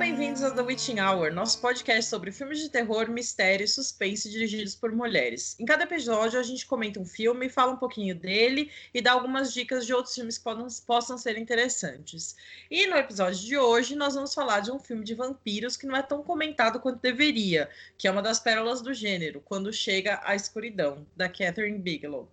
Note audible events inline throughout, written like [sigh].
bem-vindos ao The Witching Hour, nosso podcast sobre filmes de terror, mistério e suspense dirigidos por mulheres. Em cada episódio, a gente comenta um filme, fala um pouquinho dele e dá algumas dicas de outros filmes que podam, possam ser interessantes. E no episódio de hoje, nós vamos falar de um filme de vampiros que não é tão comentado quanto deveria, que é uma das pérolas do gênero, Quando Chega a Escuridão, da Catherine Bigelow.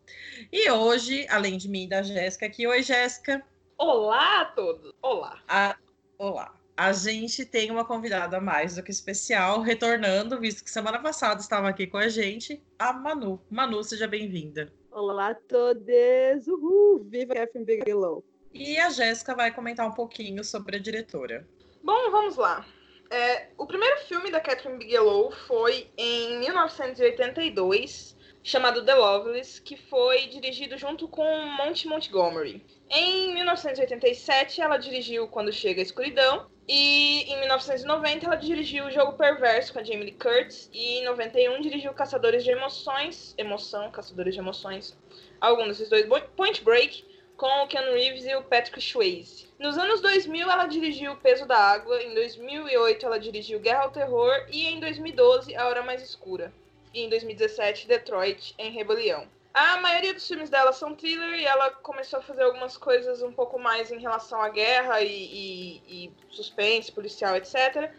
E hoje, além de mim e da Jéssica aqui, oi Jéssica. Olá a todos! Olá! A... Olá! A gente tem uma convidada mais do que especial, retornando, visto que semana passada estava aqui com a gente, a Manu. Manu, seja bem-vinda. Olá a todos! Uhul! Viva Catherine Bigelow! E a Jéssica vai comentar um pouquinho sobre a diretora. Bom, vamos lá. É, o primeiro filme da Catherine Bigelow foi em 1982, chamado The Loveless, que foi dirigido junto com Monty Montgomery. Em 1987, ela dirigiu Quando Chega a Escuridão, e em 1990 ela dirigiu O Jogo Perverso com a Jamie Lee Curtis, e em 91 dirigiu Caçadores de Emoções, Emoção, Caçadores de Emoções, algum desses dois, Point Break, com o Ken Reeves e o Patrick Swayze. Nos anos 2000 ela dirigiu O Peso da Água, em 2008 ela dirigiu Guerra ao Terror e em 2012 A Hora Mais Escura. E em 2017 Detroit em Rebelião. A maioria dos filmes dela são thriller e ela começou a fazer algumas coisas um pouco mais em relação à guerra e, e, e suspense, policial, etc.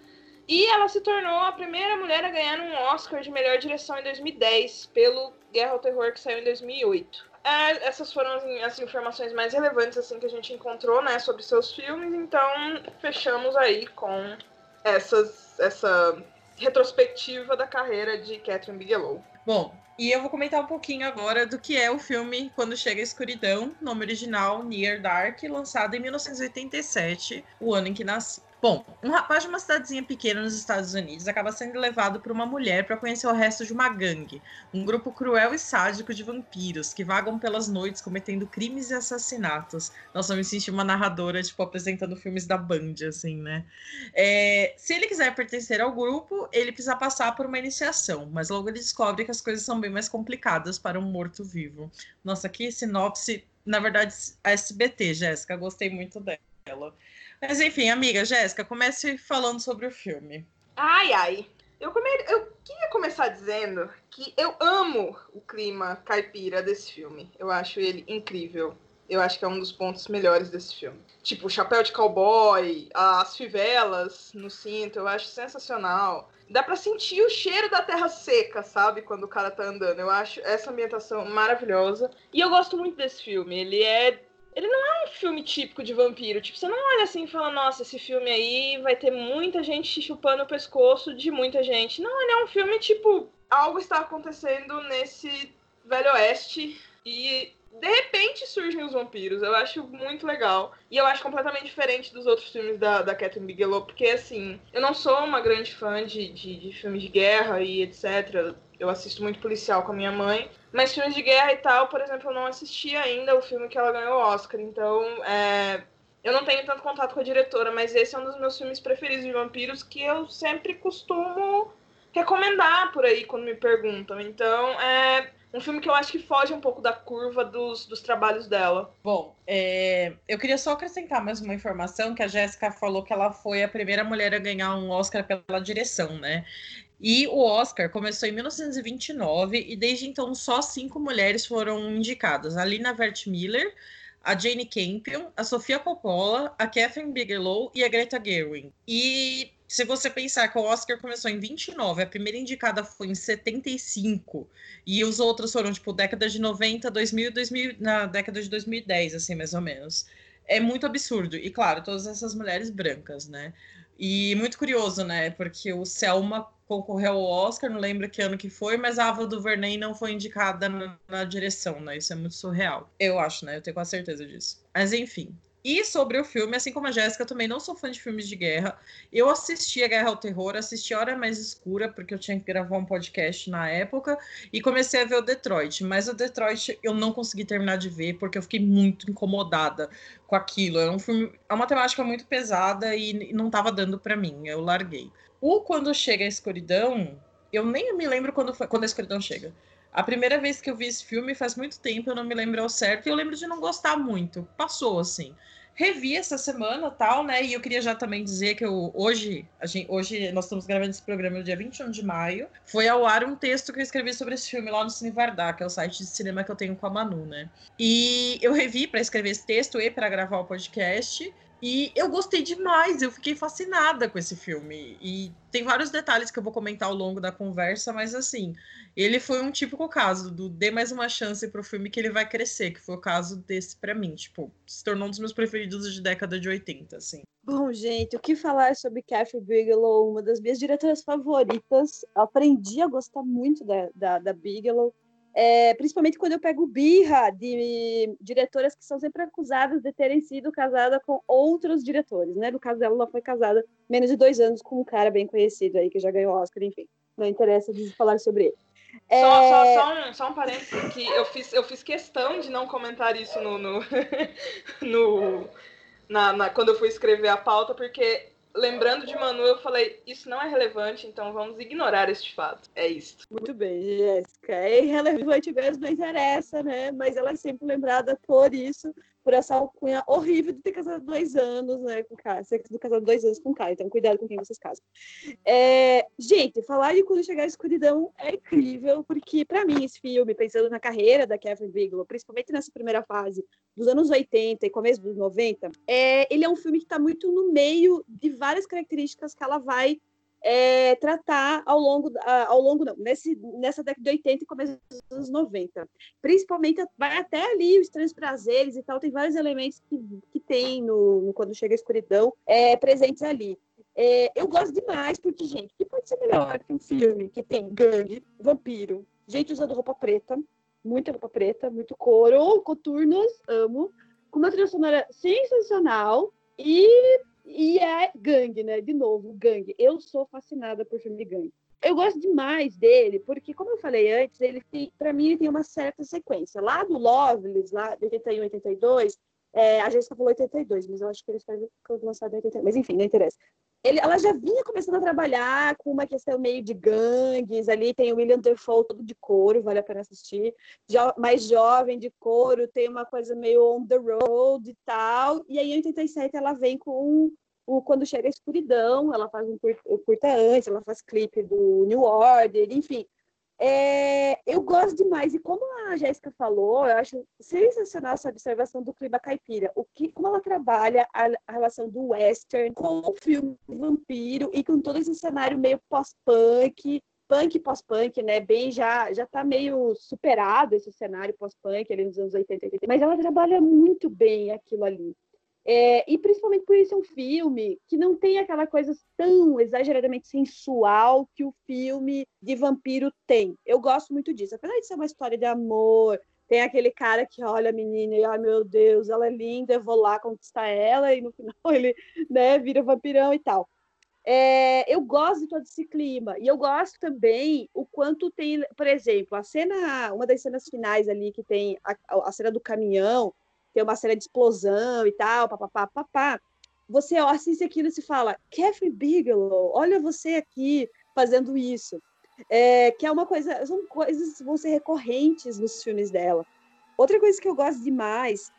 E ela se tornou a primeira mulher a ganhar um Oscar de melhor direção em 2010 pelo Guerra ao Terror que saiu em 2008. É, essas foram as, informações mais relevantes assim que a gente encontrou, né, sobre seus filmes. Então fechamos aí com essas, essa retrospectiva da carreira de Catherine Bigelow. Bom, e eu vou comentar um pouquinho agora do que é o filme Quando Chega a Escuridão, nome original Near Dark, lançado em 1987, o ano em que nasci. Bom, um rapaz de uma cidadezinha pequena nos Estados Unidos acaba sendo levado por uma mulher para conhecer o resto de uma gangue, um grupo cruel e sádico de vampiros que vagam pelas noites cometendo crimes e assassinatos. Nossa, eu me senti uma narradora, tipo, apresentando filmes da Band, assim, né? É, se ele quiser pertencer ao grupo, ele precisa passar por uma iniciação, mas logo ele descobre que as coisas são bem mais complicadas para um morto-vivo. Nossa, que sinopse, na verdade, a SBT, Jéssica, gostei muito dela. Mas enfim, amiga Jéssica, comece falando sobre o filme. Ai, ai. Eu, come... eu queria começar dizendo que eu amo o clima caipira desse filme. Eu acho ele incrível. Eu acho que é um dos pontos melhores desse filme. Tipo, o chapéu de cowboy, as fivelas no cinto, eu acho sensacional. Dá pra sentir o cheiro da terra seca, sabe? Quando o cara tá andando. Eu acho essa ambientação maravilhosa. E eu gosto muito desse filme. Ele é ele não é um filme típico de vampiro. Tipo, você não olha assim e fala, nossa, esse filme aí vai ter muita gente chupando o pescoço de muita gente. Não, ele é um filme, tipo, algo está acontecendo nesse Velho Oeste e de repente surgem os vampiros. Eu acho muito legal. E eu acho completamente diferente dos outros filmes da, da Catherine Bigelow, porque, assim, eu não sou uma grande fã de, de, de filmes de guerra e etc. Eu assisto muito policial com a minha mãe. Mas filmes de guerra e tal, por exemplo, eu não assisti ainda o filme que ela ganhou o Oscar. Então, é, eu não tenho tanto contato com a diretora, mas esse é um dos meus filmes preferidos de vampiros que eu sempre costumo recomendar por aí quando me perguntam. Então, é um filme que eu acho que foge um pouco da curva dos, dos trabalhos dela. Bom, é, eu queria só acrescentar mais uma informação que a Jéssica falou que ela foi a primeira mulher a ganhar um Oscar pela direção, né? E o Oscar começou em 1929 e desde então só cinco mulheres foram indicadas: a Lina Wertmüller, a Jane Campion, a Sofia Coppola, a Catherine Bigelow e a Greta Gerwig. E se você pensar que o Oscar começou em 29, a primeira indicada foi em 75, e os outros foram, tipo, década de 90, 2000, 2000 na década de 2010, assim, mais ou menos. É muito absurdo. E, claro, todas essas mulheres brancas, né? E muito curioso, né? Porque o Selma concorreu ao Oscar, não lembro que ano que foi, mas a Ava DuVernay não foi indicada na, na, direção, né? Isso é muito surreal. Eu acho, né? Eu tenho quase certeza disso. Mas enfim. E sobre o filme, assim como a Jéssica, também não sou fã de filmes de guerra. Eu assisti a Guerra ao Terror, assisti a Hora Mais Escura, porque eu tinha que gravar um podcast na época, e comecei a ver o Detroit. Mas o Detroit eu não consegui terminar de ver, porque eu fiquei muito incomodada com aquilo. É um filme, é uma temática muito pesada e não estava dando para mim, eu larguei. O Quando Chega a Escuridão, eu nem me lembro quando, foi, quando a escuridão chega. A primeira vez que eu vi esse filme faz muito tempo, eu não me lembro ao certo, e eu lembro de não gostar muito. Passou, assim. revi essa semana tal, né? E eu queria já também dizer que eu, hoje, a gente, hoje nós estamos gravando esse programa no dia 21 de maio. Foi ao ar um texto que eu escrevi sobre esse filme lá no Cine Vardar, que é o site de cinema que eu tenho com a Manu, né? E eu revi para escrever esse texto e para gravar o podcast. E eu gostei demais, eu fiquei fascinada com esse filme. E tem vários detalhes que eu vou comentar ao longo da conversa, mas assim, ele foi um típico caso do dê mais uma chance pro filme que ele vai crescer, que foi o caso desse para mim, tipo, se tornou um dos meus preferidos de década de 80, assim. Bom, gente, o que falar sobre Catherine Bigelow, uma das minhas diretoras favoritas. Aprendi a gostar muito da, da, da Bigelow. É, principalmente quando eu pego birra de diretoras que são sempre acusadas de terem sido casadas com outros diretores, né? No caso dela, ela foi casada menos de dois anos com um cara bem conhecido aí, que já ganhou Oscar, enfim. Não interessa de falar sobre ele. É... Só, só, só, um, só um parênteses que eu fiz, eu fiz questão de não comentar isso no, no, [laughs] no na, na, quando eu fui escrever a pauta, porque lembrando de Manu, eu falei, isso não é relevante, então vamos ignorar este fato. É isso. Muito bem, Jéssica. É irrelevante mesmo, não interessa, né? Mas ela é sempre lembrada por isso, por essa alcunha horrível de ter casado dois anos, né, com o Caio. Ser casado dois anos com Caio, então cuidado com quem vocês casam. É, gente, falar de Quando Chegar a Escuridão é incrível, porque para mim esse filme, pensando na carreira da Catherine Bigelow, principalmente nessa primeira fase dos anos 80 e começo dos 90, é, ele é um filme que está muito no meio de várias características que ela vai é, tratar ao longo, ao longo não, nesse, nessa década de 80 e começo dos anos 90. Principalmente, vai até ali os Estranhos Prazeres e tal, tem vários elementos que, que tem no, no Quando Chega a Escuridão é, presentes ali. É, eu gosto demais, porque, gente, que pode ser melhor que um filme que tem gangue, vampiro, gente usando roupa preta, muita roupa preta, muito couro, coturnos, amo, com uma trilha sonora sensacional e e é gangue, né? De novo, gangue. Eu sou fascinada por filme de gangue. Eu gosto demais dele, porque, como eu falei antes, ele tem, para mim, ele tem uma certa sequência. Lá do Loveless, lá de 81, 82, é, a gente falou 82, mas eu acho que ele foi lançado em 82. Mas enfim, não interessa. Ele, ela já vinha começando a trabalhar com uma questão meio de gangues. Ali tem o William Defoe todo de couro, vale a pena assistir. Jo mais jovem de couro, tem uma coisa meio on the road e tal. E aí, em 87, ela vem com o Quando Chega a Escuridão, ela faz um curta antes, ela faz clipe do New Order, enfim. É, eu gosto demais, e como a Jéssica falou, eu acho sensacional essa observação do clima caipira, o que, como ela trabalha a, a relação do western com o filme vampiro e com todo esse cenário meio pós-punk, punk pós-punk, né? Bem já já tá meio superado esse cenário pós-punk ali nos anos 80, 80, mas ela trabalha muito bem aquilo ali. É, e principalmente por isso é um filme que não tem aquela coisa tão exageradamente sensual que o filme de vampiro tem. Eu gosto muito disso. Apesar de ser uma história de amor, tem aquele cara que olha a menina e, ai meu Deus, ela é linda, eu vou lá conquistar ela, e no final [laughs] ele né, vira vampirão e tal. É, eu gosto de todo esse clima. E eu gosto também o quanto tem, por exemplo, a cena, uma das cenas finais ali que tem a, a cena do caminhão, tem uma cena de explosão e tal, papapá, papá. Você assiste aquilo e se fala, Catherine Bigelow, olha você aqui fazendo isso. É, que é uma coisa, são coisas que vão ser recorrentes nos filmes dela. Outra coisa que eu gosto demais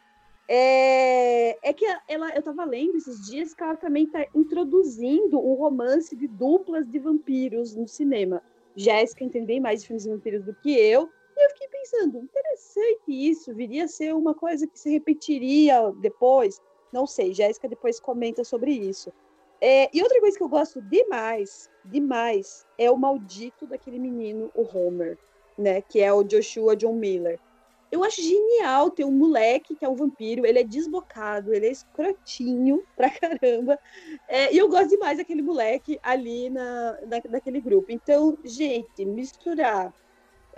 é, é que ela, eu estava lendo esses dias que ela também está introduzindo o romance de duplas de vampiros no cinema. Jéssica entende mais de filmes de vampiros do que eu, e eu fiquei pensando, interessante isso, viria a ser uma coisa que se repetiria depois. Não sei, Jéssica depois comenta sobre isso. É, e outra coisa que eu gosto demais, demais, é o maldito daquele menino, o Homer, né? Que é o Joshua John Miller. Eu acho genial ter um moleque que é um vampiro, ele é desbocado, ele é escrotinho pra [laughs] caramba. É, e eu gosto demais daquele moleque ali na, na, naquele grupo. Então, gente, misturar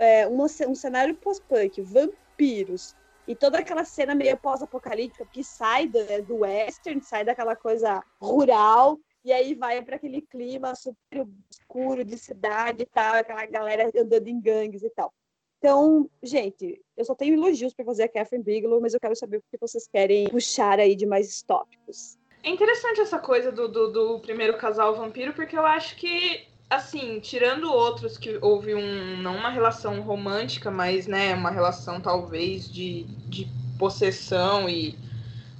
é, um, um cenário pós-punk, vampiros, e toda aquela cena meio pós-apocalíptica que sai do, do western, sai daquela coisa rural, e aí vai para aquele clima super escuro de cidade e tal, aquela galera andando em gangues e tal. Então, gente, eu só tenho elogios para fazer a Catherine Bigelow, mas eu quero saber o que vocês querem puxar aí de mais tópicos. É interessante essa coisa do, do, do primeiro casal vampiro, porque eu acho que assim, tirando outros que houve um, não uma relação romântica, mas, né, uma relação talvez de, de possessão e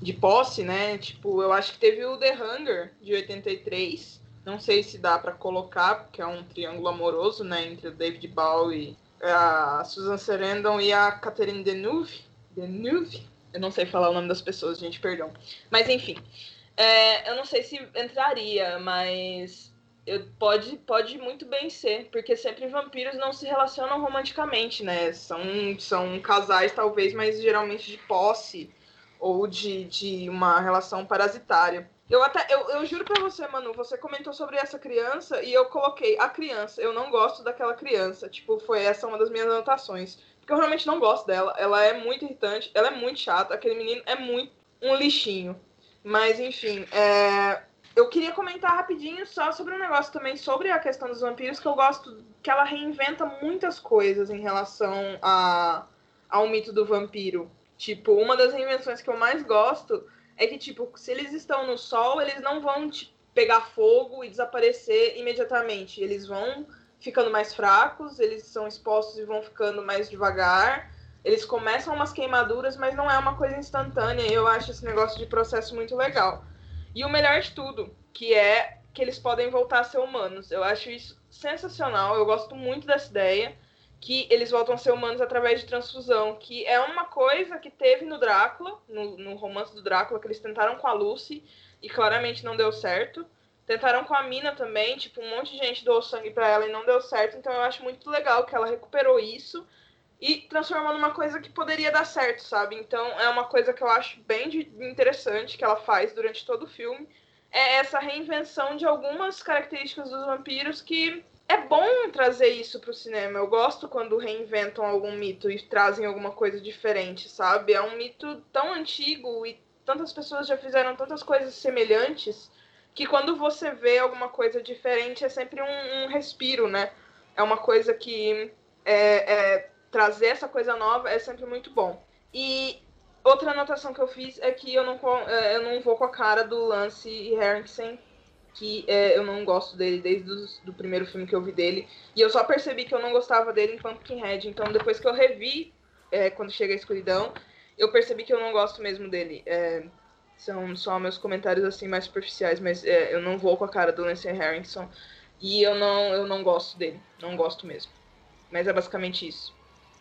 de posse, né? Tipo, eu acho que teve o The Hunger, de 83. Não sei se dá para colocar, porque é um triângulo amoroso, né? Entre o David Bowie, a Susan Sarandon e a Catherine Deneuve. Deneuve? Eu não sei falar o nome das pessoas, gente, perdão. Mas enfim, é, eu não sei se entraria, mas eu, pode, pode muito bem ser, porque sempre vampiros não se relacionam romanticamente, né? São, são casais, talvez, mas geralmente de posse ou de, de uma relação parasitária. Eu até, eu, eu juro pra você, Manu, você comentou sobre essa criança e eu coloquei a criança. Eu não gosto daquela criança. Tipo, foi essa uma das minhas anotações. Porque eu realmente não gosto dela. Ela é muito irritante, ela é muito chata. Aquele menino é muito um lixinho. Mas, enfim, é... eu queria comentar rapidinho só sobre um negócio também, sobre a questão dos vampiros, que eu gosto que ela reinventa muitas coisas em relação a... ao mito do vampiro. Tipo, uma das reinvenções que eu mais gosto é que, tipo, se eles estão no sol, eles não vão tipo, pegar fogo e desaparecer imediatamente. Eles vão ficando mais fracos, eles são expostos e vão ficando mais devagar. Eles começam umas queimaduras, mas não é uma coisa instantânea. E eu acho esse negócio de processo muito legal. E o melhor de tudo, que é que eles podem voltar a ser humanos. Eu acho isso sensacional. Eu gosto muito dessa ideia que eles voltam a ser humanos através de transfusão, que é uma coisa que teve no Drácula, no, no romance do Drácula, que eles tentaram com a Lucy e claramente não deu certo. Tentaram com a Mina também, tipo, um monte de gente doou sangue para ela e não deu certo. Então eu acho muito legal que ela recuperou isso e transformou numa coisa que poderia dar certo, sabe? Então é uma coisa que eu acho bem interessante que ela faz durante todo o filme. É essa reinvenção de algumas características dos vampiros que é bom trazer isso para o cinema. Eu gosto quando reinventam algum mito e trazem alguma coisa diferente, sabe? É um mito tão antigo e tantas pessoas já fizeram tantas coisas semelhantes que quando você vê alguma coisa diferente é sempre um, um respiro, né? É uma coisa que é, é, trazer essa coisa nova é sempre muito bom. E outra anotação que eu fiz é que eu não, é, eu não vou com a cara do Lance Harrison, que é, eu não gosto dele desde o do primeiro filme que eu vi dele. E eu só percebi que eu não gostava dele em Pumpkinhead. Então, depois que eu revi, é, quando chega a escuridão, eu percebi que eu não gosto mesmo dele. É, são só meus comentários assim mais superficiais, mas é, eu não vou com a cara do Lance Harrison e eu não, eu não gosto dele, não gosto mesmo. Mas é basicamente isso.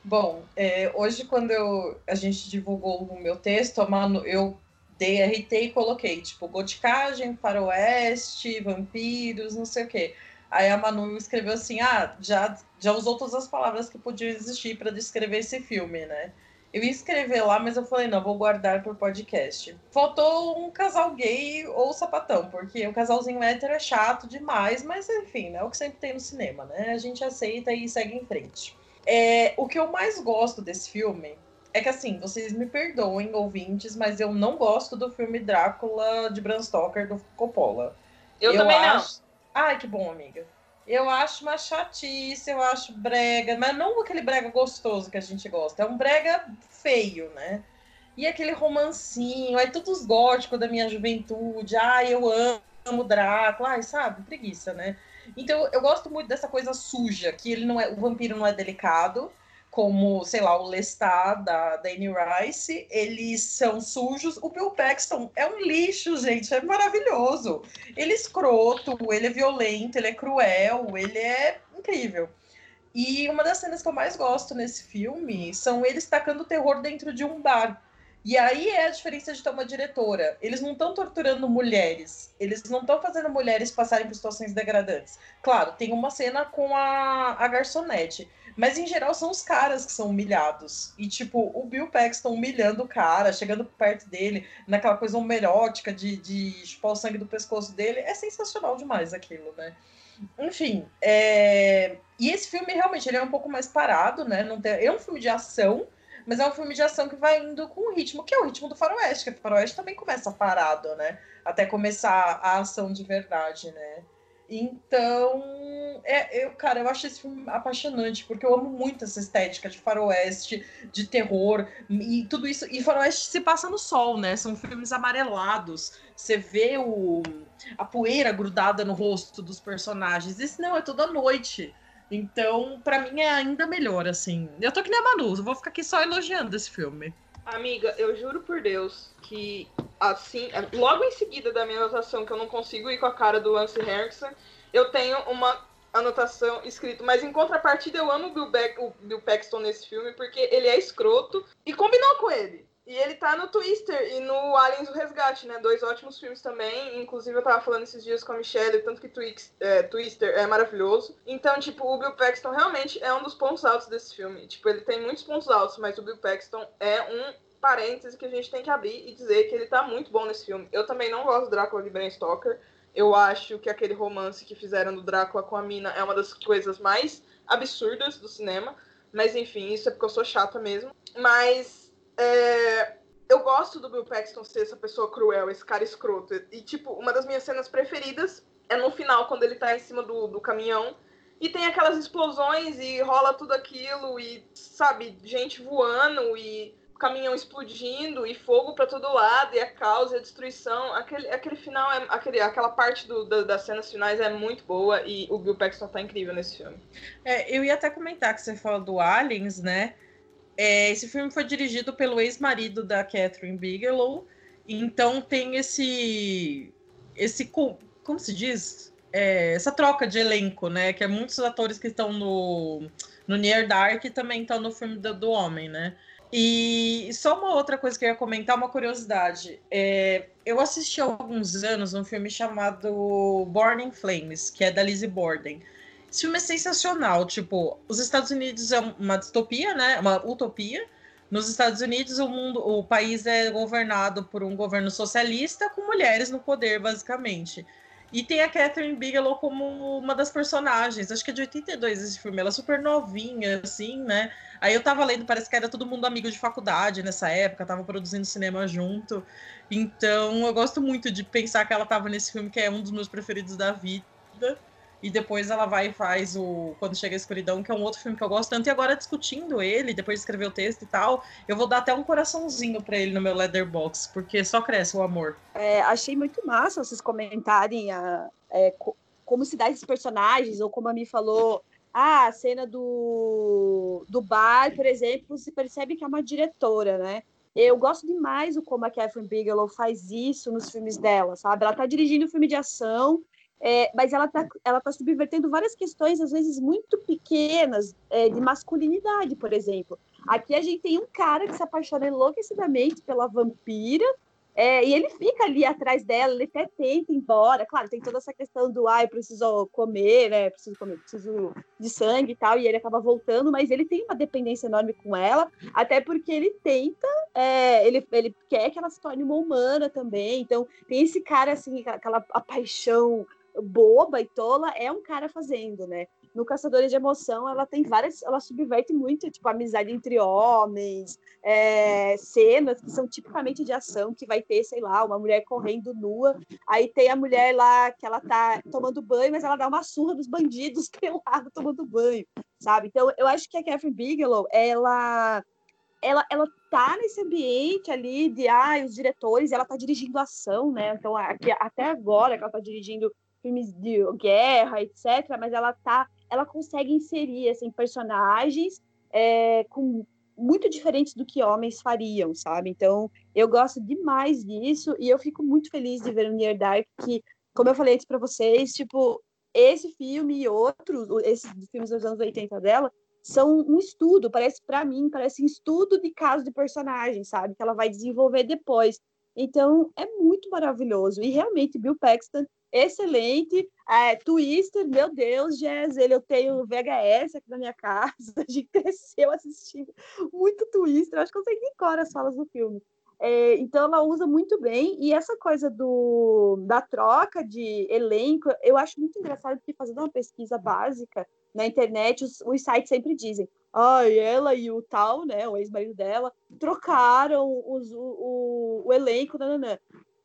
Bom, é, hoje quando eu, a gente divulgou o meu texto, Manu, eu dei RT e coloquei, tipo, goticagem, faroeste, vampiros, não sei o quê. Aí a Manu escreveu assim, ah, já, já usou todas as palavras que podiam existir para descrever esse filme, né? Eu ia escrever lá, mas eu falei, não, vou guardar para o podcast. Faltou um casal gay ou sapatão, porque o casalzinho hétero é chato demais, mas enfim, né, é o que sempre tem no cinema, né? A gente aceita e segue em frente. É, o que eu mais gosto desse filme é que assim, vocês me perdoem, ouvintes, mas eu não gosto do filme Drácula de Bram Stoker do Coppola. Eu, eu também acho... não. Ai, que bom, amiga. Eu acho uma chatice, eu acho brega, mas não aquele brega gostoso que a gente gosta, é um brega feio, né? E aquele romancinho, aí todos góticos da minha juventude, ai, eu amo Drácula, ai, sabe? Preguiça, né? Então eu gosto muito dessa coisa suja, que ele não é, o vampiro não é delicado, como, sei lá, o Lestat da, da Anne Rice, eles são sujos. O Bill Paxton é um lixo, gente, é maravilhoso. Ele é escroto, ele é violento, ele é cruel, ele é incrível. E uma das cenas que eu mais gosto nesse filme são eles tacando terror dentro de um bar. E aí é a diferença de ter uma diretora. Eles não estão torturando mulheres. Eles não estão fazendo mulheres passarem por situações degradantes. Claro, tem uma cena com a, a garçonete. Mas em geral são os caras que são humilhados. E, tipo, o Bill Paxton humilhando o cara, chegando perto dele, naquela coisa homerótica de, de chupar o sangue do pescoço dele, é sensacional demais aquilo, né? Enfim, é... e esse filme realmente ele é um pouco mais parado, né? Não tem... É um filme de ação, mas é um filme de ação que vai indo com o ritmo, que é o ritmo do faroeste, que o faroeste também começa parado, né? Até começar a ação de verdade, né? Então, é, eu, cara, eu acho esse filme apaixonante, porque eu amo muito essa estética de faroeste, de terror, e tudo isso. E faroeste se passa no sol, né? São filmes amarelados. Você vê o, a poeira grudada no rosto dos personagens. Isso não, é toda noite. Então, para mim é ainda melhor, assim. Eu tô que nem a Manu, eu vou ficar aqui só elogiando esse filme. Amiga, eu juro por Deus que assim, logo em seguida da minha anotação, que eu não consigo ir com a cara do Lance Henriksen, eu tenho uma anotação escrito, mas em contrapartida eu amo o Bill, Beck, o Bill Paxton nesse filme porque ele é escroto e combinou com ele. E ele tá no Twister e no Aliens o Resgate, né? Dois ótimos filmes também. Inclusive, eu tava falando esses dias com a Michelle, tanto que Twix, é, Twister é maravilhoso. Então, tipo, o Bill Paxton realmente é um dos pontos altos desse filme. Tipo, ele tem muitos pontos altos, mas o Bill Paxton é um parêntese que a gente tem que abrir e dizer que ele tá muito bom nesse filme. Eu também não gosto do Drácula de Bram Stoker. Eu acho que aquele romance que fizeram do Drácula com a mina é uma das coisas mais absurdas do cinema. Mas enfim, isso é porque eu sou chata mesmo. Mas é, eu gosto do Bill Paxton ser essa pessoa cruel, esse cara escroto. E, tipo, uma das minhas cenas preferidas é no final, quando ele tá em cima do, do caminhão. E tem aquelas explosões e rola tudo aquilo, e, sabe, gente voando e caminhão explodindo e fogo para todo lado e a causa e a destruição. Aquele, aquele final, é, aquele, aquela parte do, da, das cenas finais é muito boa e o Bill Paxton tá incrível nesse filme. É, eu ia até comentar que você falou do Aliens, né? É, esse filme foi dirigido pelo ex-marido da Catherine Bigelow, então tem esse. esse como se diz? É, essa troca de elenco, né? Que é muitos atores que estão no, no Near Dark também estão no filme do, do Homem, né? E só uma outra coisa que eu ia comentar, uma curiosidade. É, eu assisti há alguns anos um filme chamado Born in Flames, que é da Lizzie Borden. Esse filme é sensacional. Tipo, os Estados Unidos é uma distopia, né? Uma utopia. Nos Estados Unidos, o mundo, o país é governado por um governo socialista com mulheres no poder, basicamente. E tem a Catherine Bigelow como uma das personagens. Acho que é de 82 esse filme. Ela é super novinha, assim, né? Aí eu tava lendo, parece que era todo mundo amigo de faculdade nessa época, tava produzindo cinema junto. Então eu gosto muito de pensar que ela tava nesse filme, que é um dos meus preferidos da vida. E depois ela vai e faz o Quando Chega a Escuridão, que é um outro filme que eu gosto tanto. E agora discutindo ele, depois de escrever o texto e tal, eu vou dar até um coraçãozinho para ele no meu Leatherbox, porque só cresce o amor. É, achei muito massa vocês comentarem a, é, como se dá esses personagens, ou como a Mi falou, ah, a cena do, do bar, por exemplo, se percebe que é uma diretora, né? Eu gosto demais o como a Catherine Bigelow faz isso nos filmes dela, sabe? Ela tá dirigindo um filme de ação é, mas ela está ela tá subvertendo várias questões, às vezes muito pequenas, é, de masculinidade, por exemplo. Aqui a gente tem um cara que se apaixona enlouquecidamente pela vampira, é, e ele fica ali atrás dela, ele até tenta ir embora. Claro, tem toda essa questão do ah, preciso comer, né? Preciso comer, preciso de sangue e tal, e ele acaba voltando, mas ele tem uma dependência enorme com ela, até porque ele tenta, é, ele, ele quer que ela se torne uma humana também. Então, tem esse cara assim, aquela paixão boba e tola é um cara fazendo, né? No Caçadores de Emoção, ela tem várias, ela subverte muito, tipo, amizade entre homens, é, cenas que são tipicamente de ação, que vai ter, sei lá, uma mulher correndo nua, aí tem a mulher lá que ela tá tomando banho, mas ela dá uma surra dos bandidos [laughs] pelado tomando banho, sabe? Então, eu acho que a Catherine Bigelow, ela ela, ela tá nesse ambiente ali de ah, os diretores, ela tá dirigindo ação, né? Então, aqui, até agora que ela tá dirigindo filmes de guerra, etc., mas ela tá, ela consegue inserir assim, personagens é, com muito diferentes do que homens fariam, sabe? Então, eu gosto demais disso e eu fico muito feliz de ver o Near Dark, que, como eu falei antes para vocês, tipo, esse filme e outros, esses filmes dos anos 80 dela, são um estudo, parece para mim, parece um estudo de caso de personagem, sabe? Que ela vai desenvolver depois. Então, é muito maravilhoso. E realmente, Bill Paxton excelente. É, Twister, meu Deus, Jéssica, eu tenho VHS aqui na minha casa, a gente cresceu assistindo muito Twister, acho que eu sei nem cor as falas do filme. É, então ela usa muito bem, e essa coisa do, da troca de elenco, eu acho muito engraçado, porque fazendo uma pesquisa básica na internet, os, os sites sempre dizem, ah, ela e o tal, né, o ex-marido dela, trocaram os, o, o, o elenco, nananã.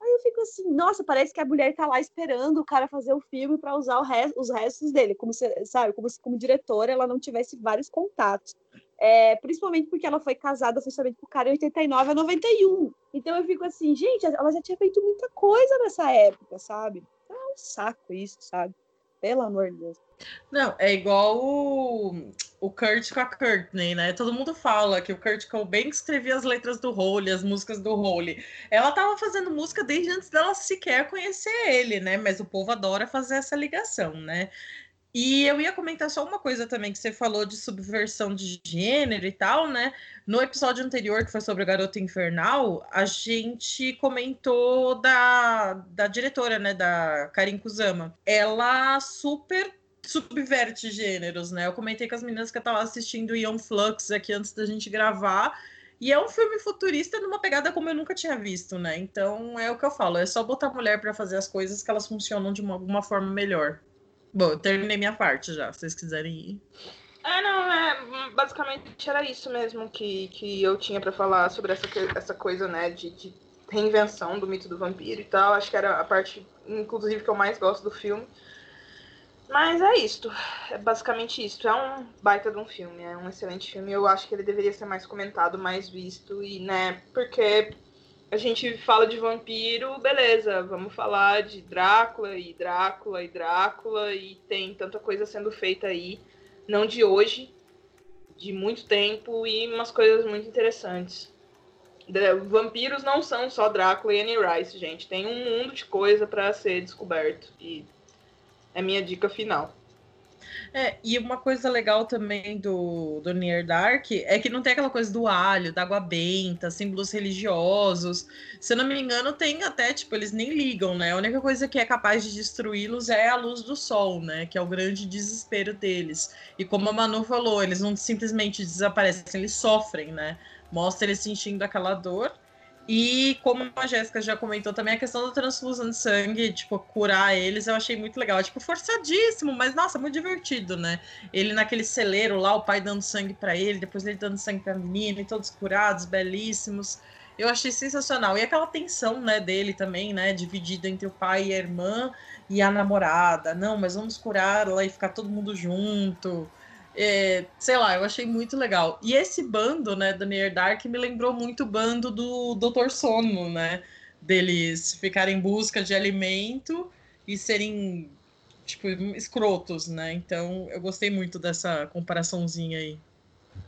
Aí eu fico assim, nossa, parece que a mulher tá lá esperando o cara fazer o filme para usar os restos dele, como se, sabe, como se como diretora ela não tivesse vários contatos. É, principalmente porque ela foi casada oficialmente com o cara em 89 a 91. Então eu fico assim, gente, ela já tinha feito muita coisa nessa época, sabe? É um saco isso, sabe? Pelo amor de Deus. Não, é igual o o Kurt com a Courtney, né? Todo mundo fala que o Kurt Cobain escrevia as letras do Hole, as músicas do Hole. Ela tava fazendo música desde antes dela sequer conhecer ele, né? Mas o povo adora fazer essa ligação, né? E eu ia comentar só uma coisa também que você falou de subversão de gênero e tal, né? No episódio anterior, que foi sobre o Garoto Infernal, a gente comentou da, da diretora, né? Da Karin Kusama. Ela super subverte gêneros, né? Eu comentei com as meninas que eu tava assistindo Ion Flux aqui antes da gente gravar. E é um filme futurista numa pegada como eu nunca tinha visto, né? Então é o que eu falo, é só botar mulher para fazer as coisas que elas funcionam de uma, alguma forma melhor. Bom, eu terminei minha parte já, se vocês quiserem ir. É, não, é, basicamente era isso mesmo que, que eu tinha para falar sobre essa, essa coisa, né, de, de reinvenção do mito do vampiro e tal. Acho que era a parte, inclusive, que eu mais gosto do filme. Mas é isto. É basicamente isto. É um baita de um filme. É um excelente filme. Eu acho que ele deveria ser mais comentado, mais visto. E, né, porque a gente fala de vampiro, beleza, vamos falar de Drácula e Drácula e Drácula. E tem tanta coisa sendo feita aí. Não de hoje, de muito tempo. E umas coisas muito interessantes. Vampiros não são só Drácula e Annie Rice, gente. Tem um mundo de coisa para ser descoberto. E é minha dica final. É, e uma coisa legal também do, do Near Dark é que não tem aquela coisa do alho, da água benta, símbolos religiosos. Se eu não me engano, tem até, tipo, eles nem ligam, né? A única coisa que é capaz de destruí-los é a luz do sol, né? Que é o grande desespero deles. E como a Manu falou, eles não simplesmente desaparecem, eles sofrem, né? Mostra eles sentindo aquela dor e como a Jéssica já comentou também, a questão da transfusão de sangue, tipo, curar eles, eu achei muito legal. Tipo, forçadíssimo, mas nossa, muito divertido, né? Ele naquele celeiro lá, o pai dando sangue para ele, depois ele dando sangue pra menina, e todos curados, belíssimos. Eu achei sensacional. E aquela tensão, né, dele também, né, dividida entre o pai e a irmã e a namorada. Não, mas vamos curar lá e ficar todo mundo junto. É, sei lá, eu achei muito legal. E esse bando, né, do Near Dark me lembrou muito o bando do Doutor Sono, né? Deles ficarem em busca de alimento e serem, tipo, escrotos, né? Então eu gostei muito dessa comparaçãozinha aí.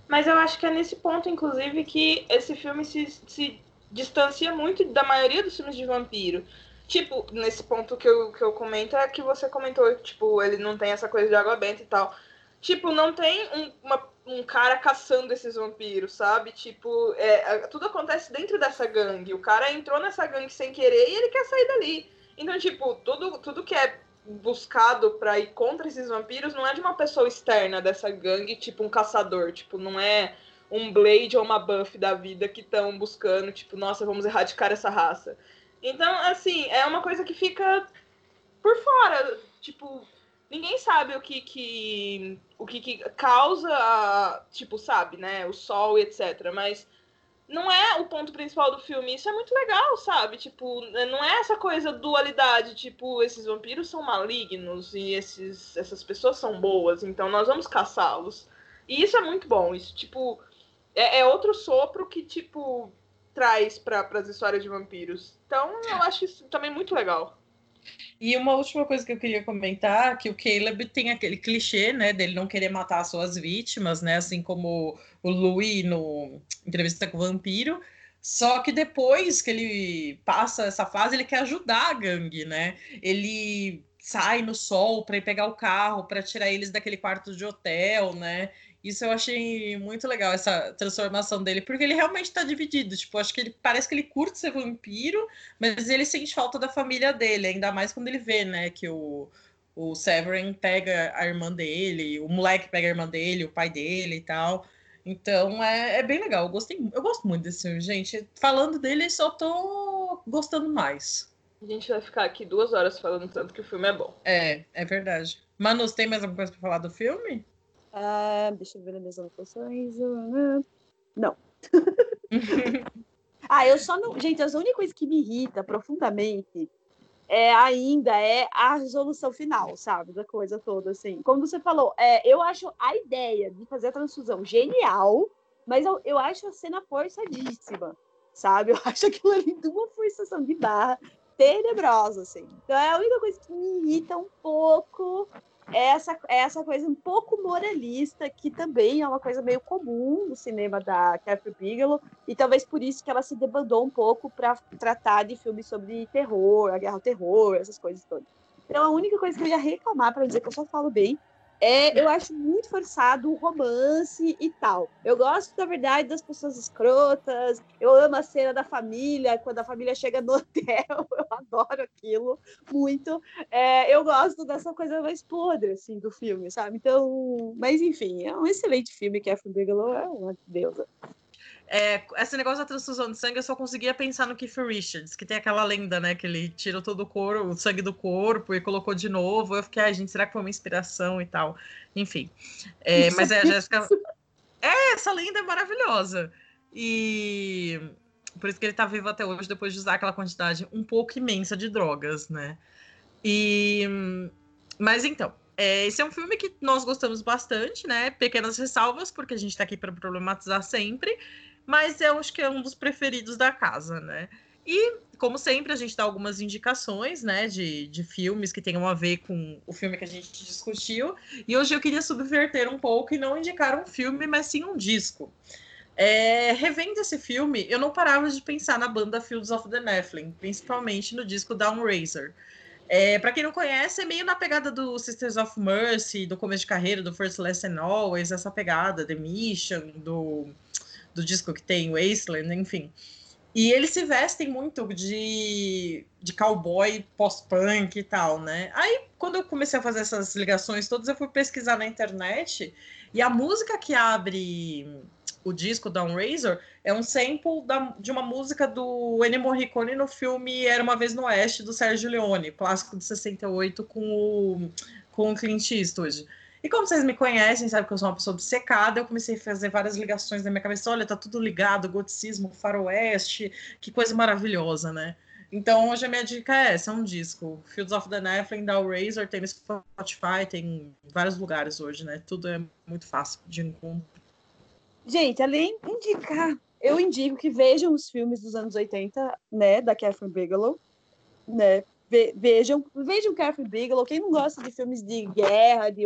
Mas eu acho que é nesse ponto, inclusive, que esse filme se, se distancia muito da maioria dos filmes de vampiro. Tipo, nesse ponto que eu, que eu comento é que você comentou, tipo, ele não tem essa coisa de água benta e tal. Tipo, não tem um, uma, um cara caçando esses vampiros, sabe? Tipo, é, tudo acontece dentro dessa gangue. O cara entrou nessa gangue sem querer e ele quer sair dali. Então, tipo, tudo, tudo que é buscado para ir contra esses vampiros não é de uma pessoa externa dessa gangue, tipo um caçador. Tipo, não é um Blade ou uma Buff da vida que estão buscando, tipo, nossa, vamos erradicar essa raça. Então, assim, é uma coisa que fica por fora. Tipo, ninguém sabe o que que o que, que causa, tipo, sabe, né, o sol e etc, mas não é o ponto principal do filme. Isso é muito legal, sabe? Tipo, não é essa coisa dualidade, tipo, esses vampiros são malignos e esses, essas pessoas são boas, então nós vamos caçá-los. E isso é muito bom. Isso, tipo, é, é outro sopro que, tipo, traz para as histórias de vampiros. Então, eu acho isso também muito legal. E uma última coisa que eu queria comentar, que o Caleb tem aquele clichê, né, dele não querer matar suas vítimas, né, assim como o Louis no Entrevista com o Vampiro, só que depois que ele passa essa fase, ele quer ajudar a gangue, né? Ele sai no sol para ir pegar o carro, para tirar eles daquele quarto de hotel, né? Isso eu achei muito legal, essa transformação dele, porque ele realmente está dividido. Tipo, acho que ele parece que ele curte ser vampiro, mas ele sente falta da família dele, ainda mais quando ele vê, né, que o, o Severin pega a irmã dele, o moleque pega a irmã dele, o pai dele e tal. Então é, é bem legal. Eu gostei, eu gosto muito desse filme, gente. Falando dele, só tô gostando mais. A gente vai ficar aqui duas horas falando tanto que o filme é bom. É, é verdade. Manu, tem mais alguma coisa para falar do filme? Ah, deixa eu ver as minhas anotações. Não. [laughs] ah, eu só não. Gente, a única coisa que me irrita profundamente é ainda é a resolução final, sabe? Da coisa toda, assim. Como você falou, é, eu acho a ideia de fazer a transfusão genial, mas eu, eu acho a cena forçadíssima, sabe? Eu [laughs] acho aquilo ali de uma forçação de barra tenebrosa, assim. Então é a única coisa que me irrita um pouco é essa, é essa coisa um pouco moralista, que também é uma coisa meio comum no cinema da Catherine Bigelow, e talvez por isso que ela se debandou um pouco para tratar de filmes sobre terror, a guerra ao terror, essas coisas todas. Então a única coisa que eu ia reclamar, para dizer que eu só falo bem, é, eu acho muito forçado o romance e tal. Eu gosto, na verdade, das pessoas escrotas. Eu amo a cena da família, quando a família chega no [laughs] hotel. Eu adoro aquilo muito. É, eu gosto dessa coisa mais podre, assim, do filme, sabe? Então, mas enfim, é um excelente filme. Catherine Bigelow é uma deusa. É, esse negócio da transfusão de sangue, eu só conseguia pensar no Keith Richards, que tem aquela lenda, né? Que ele tirou todo o couro, o sangue do corpo e colocou de novo. Eu fiquei, ai, gente, será que foi uma inspiração e tal? Enfim. É, mas é, a Jéssica. É, essa lenda é maravilhosa. E por isso que ele tá vivo até hoje, depois de usar aquela quantidade um pouco imensa de drogas, né? E. Mas então, é, esse é um filme que nós gostamos bastante, né? Pequenas ressalvas, porque a gente tá aqui para problematizar sempre mas eu acho que é um dos preferidos da casa, né? E, como sempre, a gente dá algumas indicações, né, de, de filmes que tenham a ver com o filme que a gente discutiu. E hoje eu queria subverter um pouco e não indicar um filme, mas sim um disco. É, revendo esse filme, eu não parava de pensar na banda Fields of the Nephilim, principalmente no disco Down Razor. É, para quem não conhece, é meio na pegada do Sisters of Mercy, do começo de carreira, do First Lesson Always, essa pegada, The Mission, do do disco que tem, Wasteland, enfim. E eles se vestem muito de, de cowboy pós-punk e tal, né? Aí, quando eu comecei a fazer essas ligações todas, eu fui pesquisar na internet e a música que abre o disco Down Razor é um sample da, de uma música do Ennio Morricone no filme Era Uma Vez no Oeste, do Sérgio Leone, clássico de 68 com o, com o Clint Eastwood. E como vocês me conhecem, sabe que eu sou uma pessoa obcecada, eu comecei a fazer várias ligações na minha cabeça. Olha, tá tudo ligado, goticismo, faroeste, que coisa maravilhosa, né? Então, hoje a minha dica é essa, é um disco. Fields of the Nephilim, da Razor, tem no Spotify, tem em vários lugares hoje, né? Tudo é muito fácil de encontrar. Gente, além de indicar, eu indico que vejam os filmes dos anos 80, né, da Catherine Bigelow, né? Vejam, vejam Catherine Bigelow. Quem não gosta de filmes de guerra, de,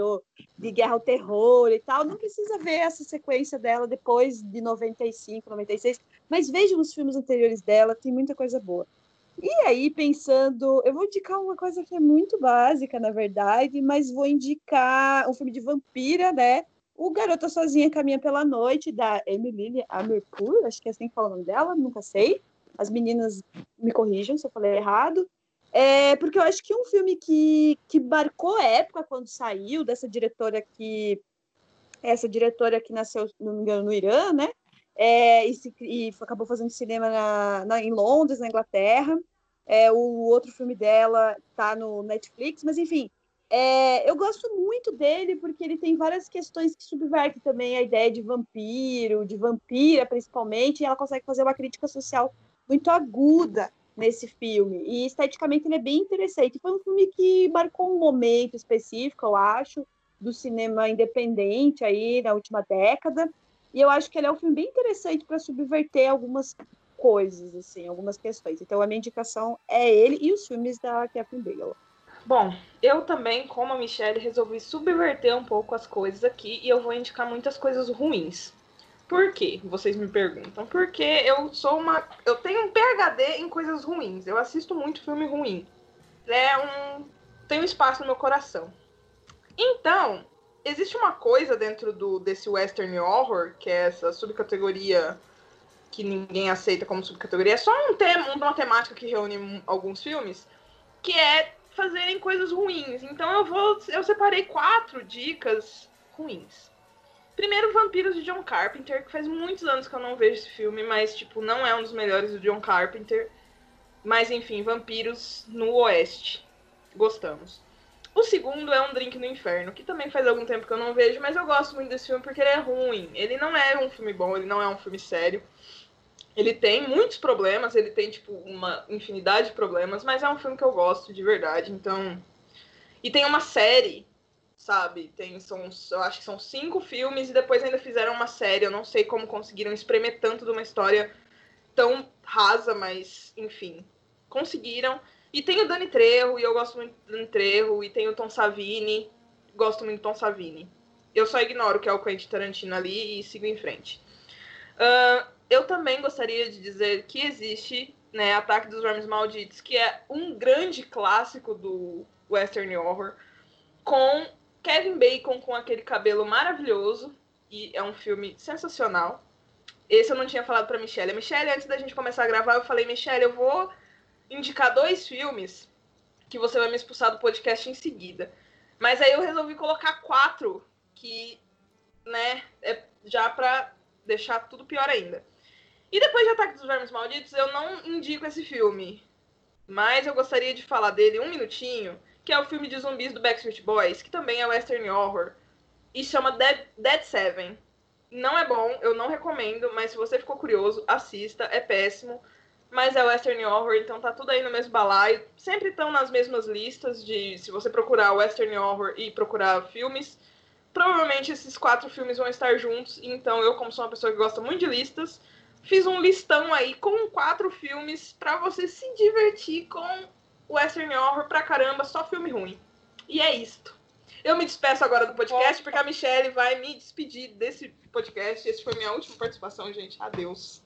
de guerra ao terror e tal, não precisa ver essa sequência dela depois de 95, 96, mas vejam os filmes anteriores dela, tem muita coisa boa. E aí, pensando, eu vou indicar uma coisa que é muito básica, na verdade, mas vou indicar um filme de vampira, né? O Garota Sozinha Caminha pela Noite, da Emily Amirpour, acho que é assim que fala o nome dela, nunca sei. As meninas me corrijam se eu falei errado. É, porque eu acho que um filme que, que marcou a época quando saiu, dessa diretora que. Essa diretora que nasceu, não me engano, no Irã, né? É, e, se, e, acabou fazendo cinema na, na, em Londres, na Inglaterra. É, o outro filme dela tá no Netflix, mas enfim, é, eu gosto muito dele porque ele tem várias questões que subvertem também a ideia de vampiro, de vampira principalmente, e ela consegue fazer uma crítica social muito aguda nesse filme. E esteticamente ele é bem interessante. Foi um filme que marcou um momento específico, eu acho, do cinema independente aí na última década. E eu acho que ele é um filme bem interessante para subverter algumas coisas, assim, algumas questões. Então a minha indicação é ele e os filmes da Catherine Bigelow. Bom, eu também, como a Michelle, resolvi subverter um pouco as coisas aqui e eu vou indicar muitas coisas ruins. Por quê? Vocês me perguntam. Porque eu sou uma. Eu tenho um PHD em coisas ruins. Eu assisto muito filme ruim. É um. Tem um espaço no meu coração. Então, existe uma coisa dentro do desse Western Horror, que é essa subcategoria que ninguém aceita como subcategoria. É só um tema, uma temática que reúne alguns filmes, que é fazerem coisas ruins. Então eu vou. Eu separei quatro dicas ruins. Primeiro, Vampiros de John Carpenter, que faz muitos anos que eu não vejo esse filme, mas, tipo, não é um dos melhores do John Carpenter. Mas, enfim, Vampiros no Oeste. Gostamos. O segundo é Um Drink no Inferno, que também faz algum tempo que eu não vejo, mas eu gosto muito desse filme porque ele é ruim. Ele não é um filme bom, ele não é um filme sério. Ele tem muitos problemas, ele tem, tipo, uma infinidade de problemas, mas é um filme que eu gosto de verdade, então. E tem uma série sabe? Tem, são, eu acho que são cinco filmes e depois ainda fizeram uma série. Eu não sei como conseguiram espremer tanto de uma história tão rasa, mas enfim, conseguiram. E tem o Dani Trejo, e eu gosto muito do Dani Trejo, e tem o Tom Savini. gosto muito do Tom Savini. Eu só ignoro que é o Quentin Tarantino ali e sigo em frente. Uh, eu também gostaria de dizer que existe né, Ataque dos Vermes Malditos, que é um grande clássico do Western Horror, com Kevin Bacon com aquele cabelo maravilhoso, e é um filme sensacional. Esse eu não tinha falado para Michelle. Michelle, antes da gente começar a gravar, eu falei, Michelle, eu vou indicar dois filmes que você vai me expulsar do podcast em seguida. Mas aí eu resolvi colocar quatro que, né, é já pra deixar tudo pior ainda. E depois de Ataque dos Vermes Malditos, eu não indico esse filme. Mas eu gostaria de falar dele um minutinho, que é o filme de zumbis do Backstreet Boys, que também é western horror, e chama Dead, Dead Seven. Não é bom, eu não recomendo, mas se você ficou curioso, assista, é péssimo. Mas é western horror, então tá tudo aí no mesmo balaio. Sempre estão nas mesmas listas de se você procurar western horror e procurar filmes, provavelmente esses quatro filmes vão estar juntos. Então eu, como sou uma pessoa que gosta muito de listas, fiz um listão aí com quatro filmes para você se divertir com western horror pra caramba, só filme ruim. E é isto. Eu me despeço agora do podcast, porque a Michelle vai me despedir desse podcast. Esse foi minha última participação, gente. Adeus.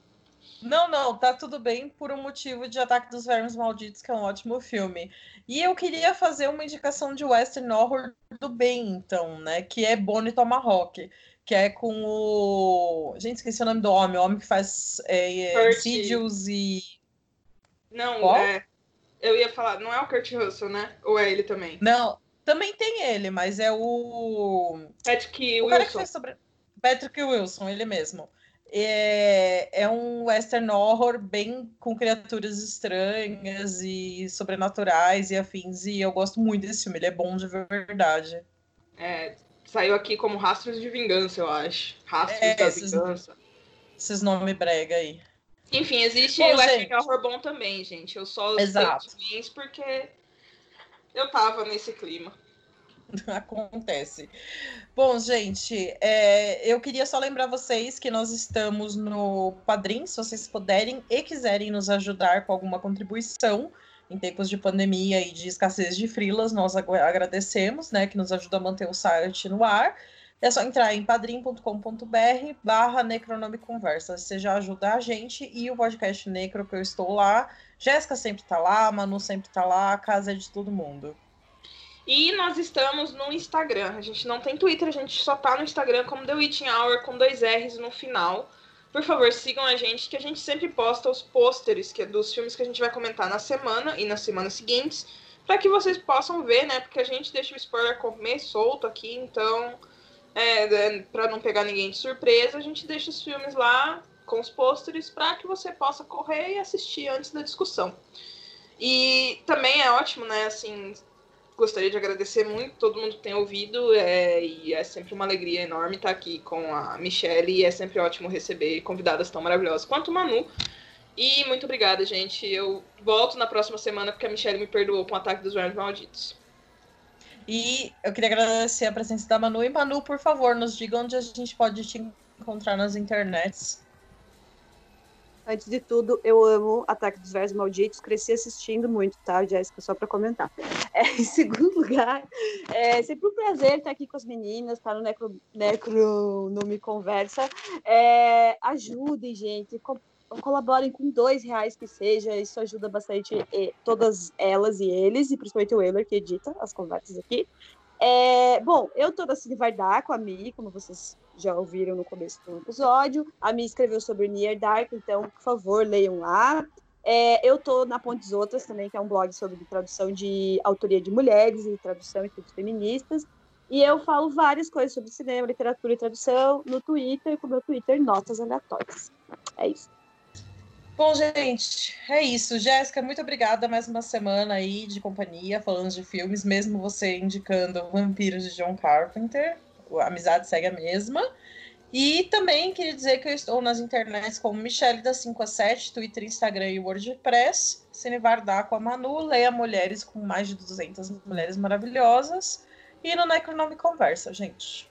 Não, não, tá tudo bem por um motivo de Ataque dos Vermes Malditos, que é um ótimo filme. E eu queria fazer uma indicação de western horror do bem, então, né? Que é Bonnie Tomahawk, que é com o. Gente, esqueci o nome do homem, o homem que faz é, Insidious e. Não, Qual? é. Eu ia falar, não é o Kurt Russell, né? Ou é ele também? Não, também tem ele, mas é o. Patrick o Wilson. Sobre... Patrick Wilson, ele mesmo. É, é um western horror bem com criaturas estranhas e sobrenaturais e afins. E eu gosto muito desse filme, ele é bom de verdade. É, saiu aqui como Rastros de Vingança, eu acho. Rastros é, da esses, Vingança. Esses nomes brega aí. Enfim, existe o western horror bom também, gente. Eu só Exato. porque eu tava nesse clima. [laughs] Acontece. Bom, gente, é, eu queria só lembrar vocês que nós estamos no Padrim, se vocês puderem e quiserem nos ajudar com alguma contribuição em tempos de pandemia e de escassez de frilas, nós agradecemos, né, que nos ajuda a manter o site no ar. É só entrar em padrim.com.br barra Necronome Conversa. Você já ajuda a gente e o podcast Necro que eu estou lá Jéssica sempre tá lá, Manu sempre tá lá, a casa é de todo mundo. E nós estamos no Instagram. A gente não tem Twitter, a gente só tá no Instagram como The Witching Hour com dois R's no final. Por favor, sigam a gente, que a gente sempre posta os pôsteres que é dos filmes que a gente vai comentar na semana e nas semanas seguintes, para que vocês possam ver, né? Porque a gente deixa o spoiler comer solto aqui, então, é, é para não pegar ninguém de surpresa, a gente deixa os filmes lá com os pôsteres para que você possa correr e assistir antes da discussão. E também é ótimo, né? Assim, gostaria de agradecer muito todo mundo que tem ouvido é, e é sempre uma alegria enorme estar aqui com a Michelle e é sempre ótimo receber convidadas tão maravilhosas quanto o Manu. E muito obrigada, gente. Eu volto na próxima semana porque a Michelle me perdoou com o ataque dos vermes malditos. E eu queria agradecer a presença da Manu. E Manu, por favor, nos diga onde a gente pode te encontrar nas internets. Antes de tudo, eu amo Ataque dos Versos Malditos, cresci assistindo muito, tá, Jéssica? Só para comentar. [laughs] É, em segundo lugar, é sempre um prazer estar aqui com as meninas, estar tá no Necro, Necro no Me Conversa. É, ajudem, gente, co colaborem com dois reais que seja, isso ajuda bastante e, todas elas e eles, e principalmente o Euler, que edita as conversas aqui. É, bom, eu tô da Cine Vardar com a Mi, como vocês já ouviram no começo do episódio. A Mi escreveu sobre Near Dark, então, por favor, leiam lá. É, eu tô na Pontes Outras também, que é um blog sobre tradução de autoria de mulheres e tradução e estudos feministas. E eu falo várias coisas sobre cinema, literatura e tradução no Twitter, com o meu Twitter Notas Aleatórias. É isso. Bom, gente, é isso. Jéssica, muito obrigada mais uma semana aí de companhia, falando de filmes, mesmo você indicando Vampiros de John Carpenter. A amizade segue a mesma. E também queria dizer que eu estou nas internets como Michelle da 5 a 7, Twitter, Instagram e WordPress. Cinevardar com a Manu, leia Mulheres com mais de 200 mulheres maravilhosas. E no Necronome Conversa, gente.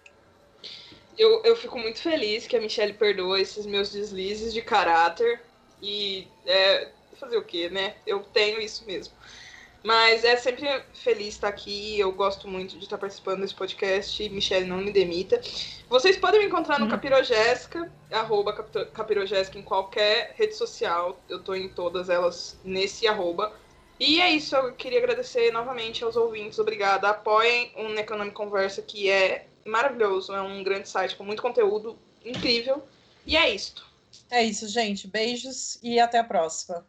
Eu, eu fico muito feliz que a Michelle perdoa esses meus deslizes de caráter e é, fazer o quê, né? Eu tenho isso mesmo. Mas é sempre feliz estar aqui. Eu gosto muito de estar participando desse podcast. Michelle, não me demita. Vocês podem me encontrar no uhum. Capirogésica, arroba Capirogésica em qualquer rede social. Eu tô em todas elas nesse arroba. E é isso, eu queria agradecer novamente aos ouvintes. Obrigada. Apoiem o Economic Conversa, que é maravilhoso. É um grande site com muito conteúdo incrível. E é isso. É isso, gente. Beijos e até a próxima.